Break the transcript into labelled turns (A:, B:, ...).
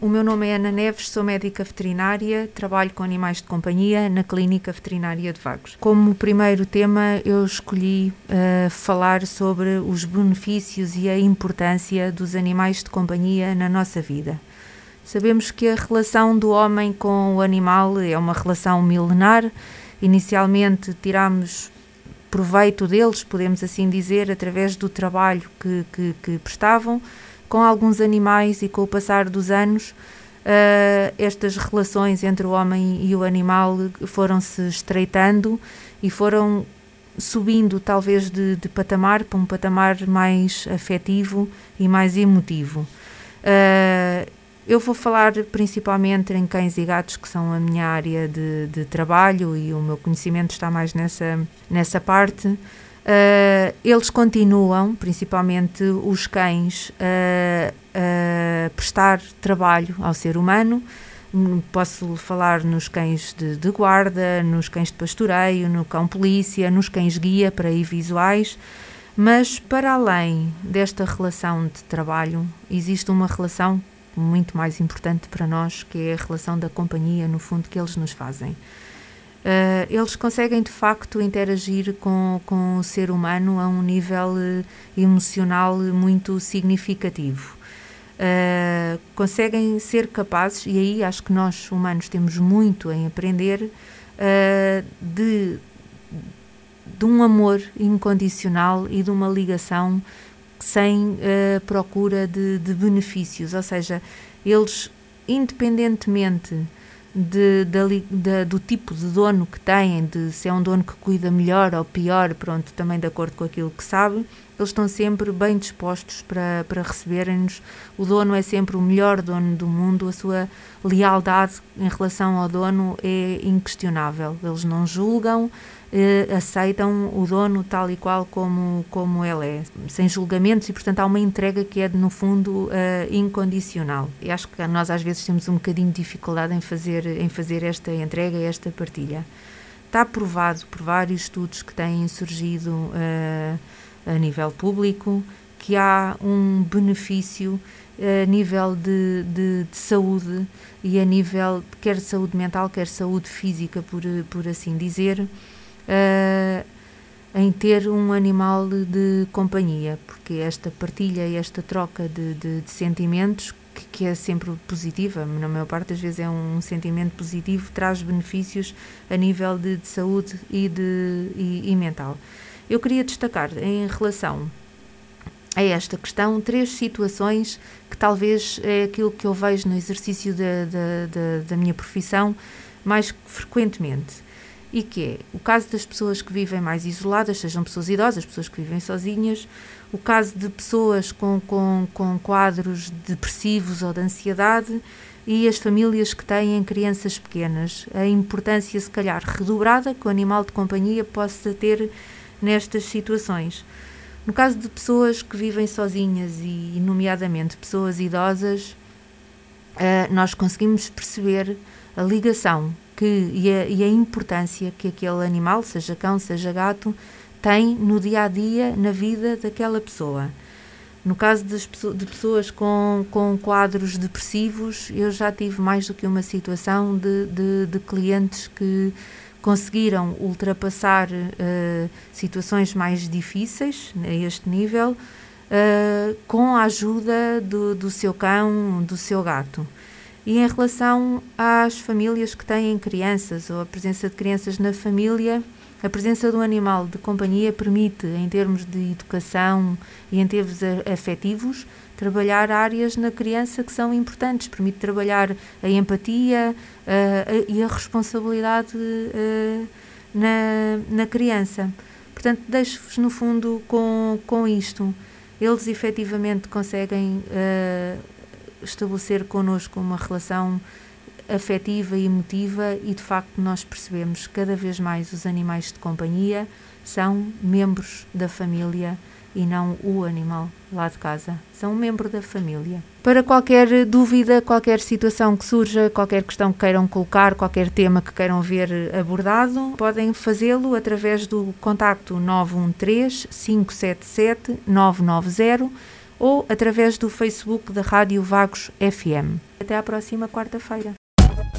A: O meu nome é Ana Neves, sou médica veterinária, trabalho com animais de companhia na Clínica Veterinária de Vagos. Como primeiro tema, eu escolhi uh, falar sobre os benefícios e a importância dos animais de companhia na nossa vida. Sabemos que a relação do homem com o animal é uma relação milenar. Inicialmente tiramos proveito deles, podemos assim dizer, através do trabalho que, que, que prestavam com alguns animais e com o passar dos anos, uh, estas relações entre o homem e o animal foram se estreitando e foram subindo talvez de, de patamar para um patamar mais afetivo e mais emotivo. Uh, eu vou falar principalmente em cães e gatos, que são a minha área de, de trabalho e o meu conhecimento está mais nessa, nessa parte. Uh, eles continuam, principalmente os cães, uh, a prestar trabalho ao ser humano. Posso falar nos cães de, de, guarda, nos cães de pastoreio, no cão polícia, nos cães guia para ir visuais. Mas para além desta relação de trabalho, existe uma relação muito mais importante para nós, que é a relação da companhia, no fundo, que eles nos fazem. Uh, eles conseguem de facto interagir com, com o ser humano a um nível uh, emocional muito significativo. Uh, conseguem ser capazes, e aí acho que nós humanos temos muito em aprender, de, de um amor incondicional e de uma ligação sem procura de, de benefícios, ou seja, eles, independentemente de, de, de, do tipo de dono que têm, de se é um dono que cuida melhor ou pior, pronto, também de acordo com aquilo que sabe, eles estão sempre bem dispostos para, para receberem-nos. O dono é sempre o melhor dono do mundo, a sua lealdade em relação ao dono é inquestionável. Eles não julgam, eh, aceitam o dono tal e qual como, como ele é, sem julgamentos, e portanto há uma entrega que é, no fundo, eh, incondicional. E acho que nós às vezes temos um bocadinho de dificuldade em fazer, em fazer esta entrega esta partilha. Está provado por vários estudos que têm surgido uh, a nível público que há um benefício a nível de, de, de, saúde e a nível quer de saúde mental, quer saúde física, por, por assim dizer, uh, em ter um animal de companhia, porque esta partilha e esta troca de, de, de sentimentos, que, que, é sempre positiva, na maior parte das vezes é um sentimento positivo, traz benefícios a nível de, saúde e, de, e, e mental. Eu queria destacar em relação a esta questão três situações que talvez é aquilo que eu vejo no exercício da, da, da, da minha profissão mais frequentemente e que é o caso das pessoas que vivem mais isoladas, sejam pessoas idosas, pessoas que vivem sozinhas, o caso de pessoas com, com, com quadros depressivos ou de ansiedade e as famílias que têm crianças pequenas. A importância, se calhar, redobrada que o animal de companhia possa ter nestas situações. No caso de pessoas que vivem sozinhas e, nomeadamente, pessoas idosas, uh, nós conseguimos perceber a ligação que, e, a, e a importância que aquele animal, seja cão, seja gato, tem no dia a dia, na vida daquela pessoa. No caso de pessoas com, com quadros depressivos, eu já tive mais do que uma situação de, de, de clientes que conseguiram ultrapassar uh, situações mais difíceis a este nível uh, com a ajuda do, do seu cão, do seu gato. E em relação às famílias que têm crianças ou a presença de crianças na família, a presença um animal de companhia permite, em termos de educação e em termos afetivos, trabalhar áreas na criança que são importantes. Permite trabalhar a empatia uh, e a responsabilidade uh, na, na criança. Portanto, deixo-vos no fundo com, com isto. Eles efetivamente conseguem uh, estabelecer connosco uma relação afetiva e emotiva e de facto nós percebemos cada vez mais os animais de companhia são membros da família e não o animal lá de casa. São um membro da família. Para qualquer dúvida, qualquer situação que surja, qualquer questão que queiram colocar, qualquer tema que queiram ver abordado, podem fazê-lo através do contacto 913 577 990 ou através do Facebook da Rádio Vagos FM. Até à próxima quarta-feira.